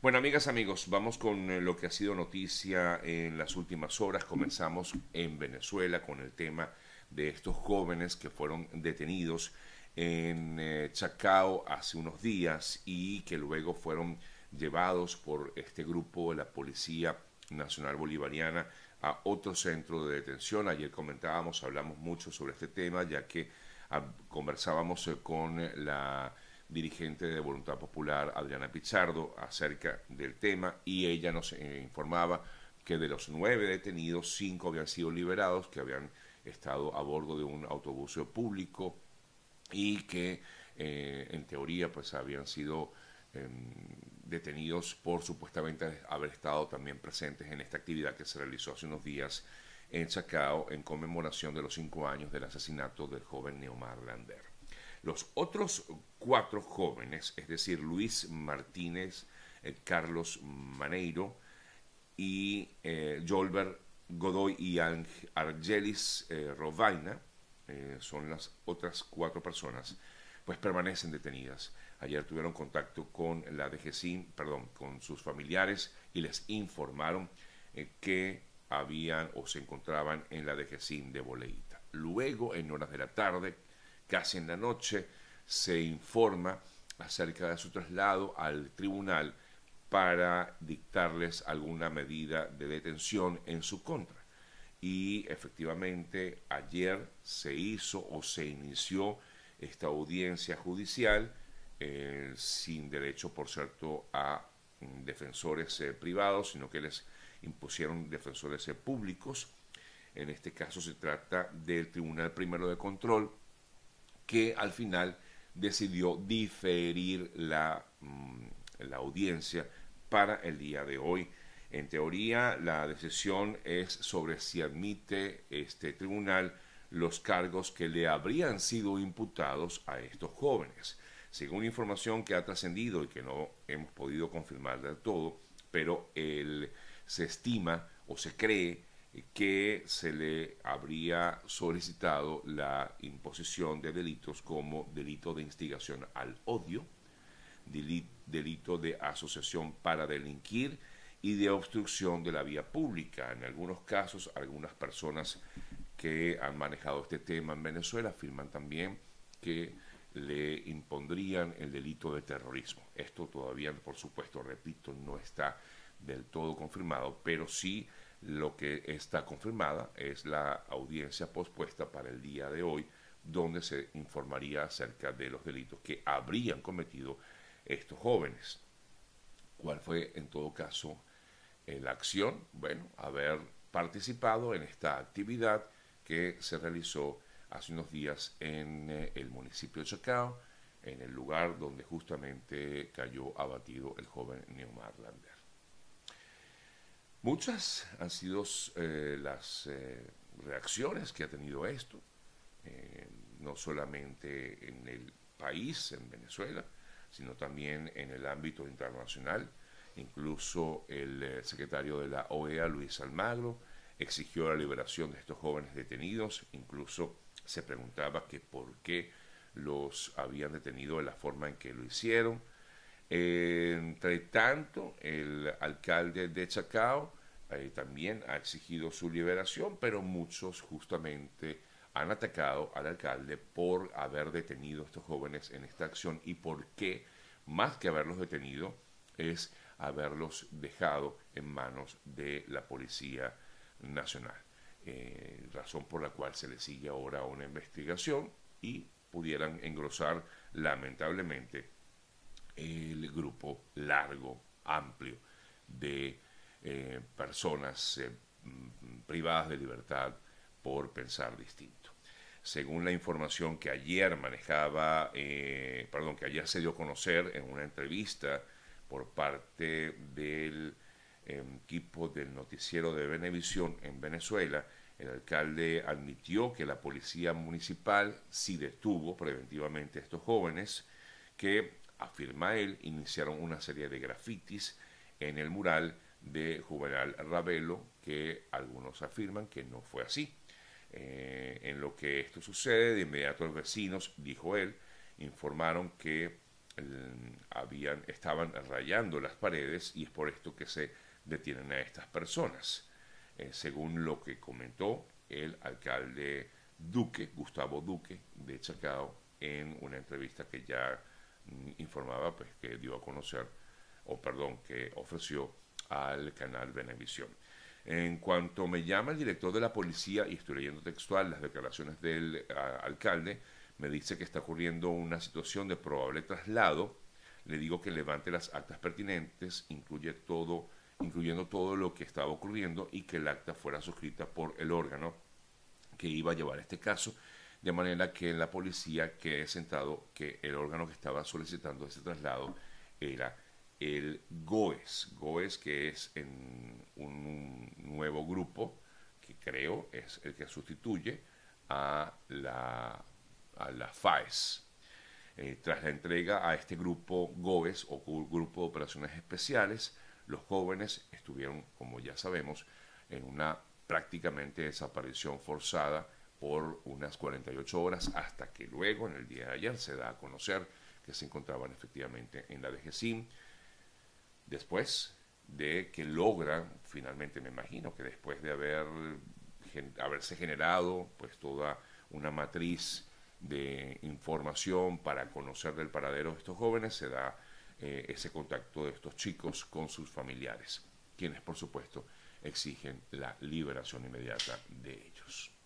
Bueno, amigas, amigos, vamos con eh, lo que ha sido noticia en las últimas horas. Comenzamos en Venezuela con el tema de estos jóvenes que fueron detenidos en eh, Chacao hace unos días y que luego fueron llevados por este grupo de la Policía Nacional Bolivariana a otro centro de detención. Ayer comentábamos, hablamos mucho sobre este tema, ya que ah, conversábamos eh, con la dirigente de Voluntad Popular, Adriana Pizardo, acerca del tema y ella nos eh, informaba que de los nueve detenidos, cinco habían sido liberados, que habían estado a bordo de un autobús público y que eh, en teoría pues habían sido em, detenidos por supuestamente haber estado también presentes en esta actividad que se realizó hace unos días en Chacao en conmemoración de los cinco años del asesinato del joven Neomar Lander. Los otros cuatro jóvenes, es decir, Luis Martínez, eh, Carlos Maneiro y eh, Jolbert Godoy y Argelis eh, Rovaina, son las otras cuatro personas, pues permanecen detenidas. Ayer tuvieron contacto con la DGCIN, perdón, con sus familiares y les informaron que habían o se encontraban en la DGCIN de Boleita. Luego, en horas de la tarde, casi en la noche, se informa acerca de su traslado al tribunal para dictarles alguna medida de detención en su contra. Y efectivamente ayer se hizo o se inició esta audiencia judicial eh, sin derecho, por cierto, a mm, defensores eh, privados, sino que les impusieron defensores eh, públicos. En este caso se trata del Tribunal Primero de Control, que al final decidió diferir la, mm, la audiencia para el día de hoy. En teoría, la decisión es sobre si admite este tribunal los cargos que le habrían sido imputados a estos jóvenes. Según información que ha trascendido y que no hemos podido confirmar del todo, pero se estima o se cree que se le habría solicitado la imposición de delitos como delito de instigación al odio, delito de asociación para delinquir y de obstrucción de la vía pública. En algunos casos, algunas personas que han manejado este tema en Venezuela afirman también que le impondrían el delito de terrorismo. Esto todavía, por supuesto, repito, no está del todo confirmado, pero sí lo que está confirmada es la audiencia pospuesta para el día de hoy, donde se informaría acerca de los delitos que habrían cometido estos jóvenes. ¿Cuál fue en todo caso eh, la acción? Bueno, haber participado en esta actividad que se realizó hace unos días en eh, el municipio de Chacao, en el lugar donde justamente cayó abatido el joven Neomar Lander. Muchas han sido eh, las eh, reacciones que ha tenido esto, eh, no solamente en el país, en Venezuela, sino también en el ámbito internacional. Incluso el secretario de la OEA, Luis Almagro, exigió la liberación de estos jóvenes detenidos, incluso se preguntaba que por qué los habían detenido de la forma en que lo hicieron entre tanto, el alcalde de Chacao eh, también ha exigido su liberación, pero muchos justamente han atacado al alcalde por haber detenido a estos jóvenes en esta acción y por qué, más que haberlos detenido, es haberlos dejado en manos de la Policía Nacional. Eh, razón por la cual se le sigue ahora una investigación y pudieran engrosar lamentablemente el grupo largo, amplio de eh, personas eh, mm, privadas de libertad por pensar distinto. Según la información que ayer manejaba, eh, perdón, que ayer se dio a conocer en una entrevista por parte del equipo del noticiero de Venevisión en Venezuela, el alcalde admitió que la policía municipal sí detuvo preventivamente a estos jóvenes que afirma él, iniciaron una serie de grafitis en el mural de Juvenal Ravelo, que algunos afirman que no fue así. Eh, en lo que esto sucede, de inmediato los vecinos, dijo él, informaron que habían, estaban rayando las paredes y es por esto que se detienen a estas personas. Eh, según lo que comentó el alcalde Duque, Gustavo Duque, de Chacao, en una entrevista que ya informaba, pues que dio a conocer, o perdón, que ofreció al canal Venevisión. En cuanto me llama el director de la policía, y estoy leyendo textual las declaraciones del alcalde, me dice que está ocurriendo una situación de probable traslado, le digo que levante las actas pertinentes, incluye todo, incluyendo todo lo que estaba ocurriendo y que el acta fuera suscrita por el órgano que iba a llevar este caso, de manera que la policía quede sentado que el órgano que estaba solicitando ese traslado era el GOES, GOES que es un nuevo grupo que creo es el que sustituye a la, a la FAES. Eh, tras la entrega a este grupo GOES o Grupo de Operaciones Especiales, los jóvenes estuvieron, como ya sabemos, en una prácticamente desaparición forzada por unas 48 horas hasta que luego, en el día de ayer, se da a conocer que se encontraban efectivamente en la DGCIM después de que logran, finalmente me imagino que después de haber, haberse generado pues toda una matriz de información para conocer del paradero de estos jóvenes, se da eh, ese contacto de estos chicos con sus familiares, quienes por supuesto exigen la liberación inmediata de ellos.